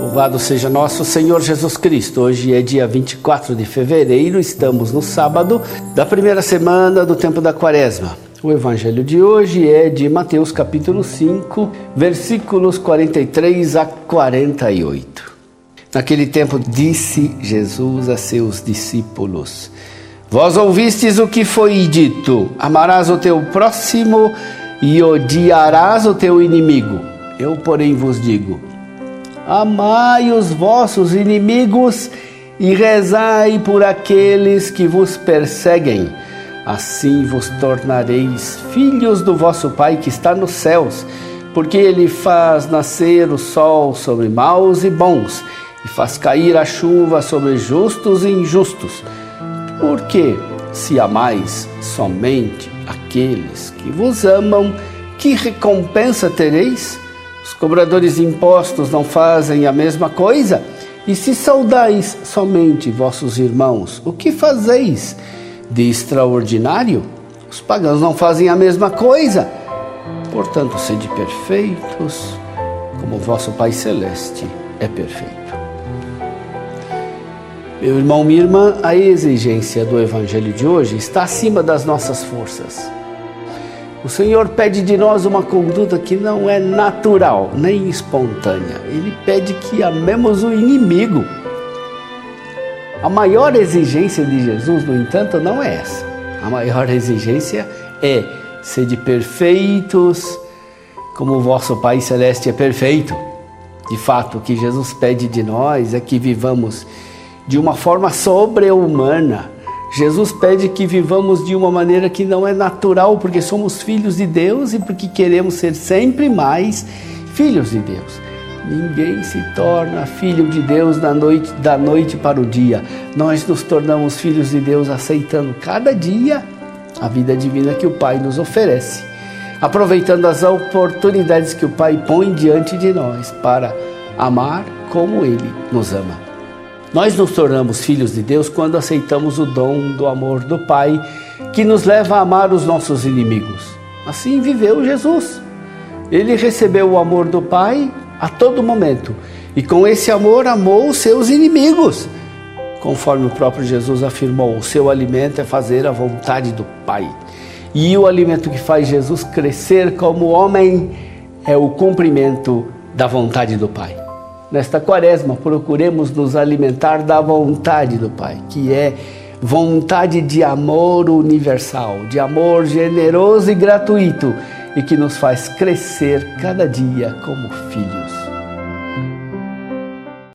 Louvado seja nosso Senhor Jesus Cristo. Hoje é dia 24 de fevereiro, estamos no sábado da primeira semana do tempo da Quaresma. O evangelho de hoje é de Mateus capítulo 5, versículos 43 a 48. Naquele tempo disse Jesus a seus discípulos: Vós ouvistes o que foi dito: Amarás o teu próximo e odiarás o teu inimigo. Eu, porém, vos digo: Amai os vossos inimigos e rezai por aqueles que vos perseguem. Assim vos tornareis filhos do vosso Pai que está nos céus, porque ele faz nascer o sol sobre maus e bons e faz cair a chuva sobre justos e injustos. Porque se amais somente aqueles que vos amam, que recompensa tereis? Os cobradores de impostos não fazem a mesma coisa? E se saudais somente vossos irmãos, o que fazeis de extraordinário? Os pagãos não fazem a mesma coisa. Portanto, sede perfeitos, como vosso Pai Celeste é perfeito. Meu irmão, minha irmã, a exigência do Evangelho de hoje está acima das nossas forças. O Senhor pede de nós uma conduta que não é natural nem espontânea. Ele pede que amemos o inimigo. A maior exigência de Jesus, no entanto, não é essa. A maior exigência é ser perfeitos, como o vosso Pai Celeste é perfeito. De fato, o que Jesus pede de nós é que vivamos de uma forma sobre-humana. Jesus pede que vivamos de uma maneira que não é natural, porque somos filhos de Deus e porque queremos ser sempre mais filhos de Deus. Ninguém se torna filho de Deus da noite, da noite para o dia. Nós nos tornamos filhos de Deus aceitando cada dia a vida divina que o Pai nos oferece, aproveitando as oportunidades que o Pai põe diante de nós para amar como Ele nos ama. Nós nos tornamos filhos de Deus quando aceitamos o dom do amor do Pai, que nos leva a amar os nossos inimigos. Assim viveu Jesus. Ele recebeu o amor do Pai a todo momento e com esse amor amou os seus inimigos. Conforme o próprio Jesus afirmou, o seu alimento é fazer a vontade do Pai. E o alimento que faz Jesus crescer como homem é o cumprimento da vontade do Pai. Nesta quaresma, procuremos nos alimentar da vontade do Pai, que é vontade de amor universal, de amor generoso e gratuito e que nos faz crescer cada dia como filhos.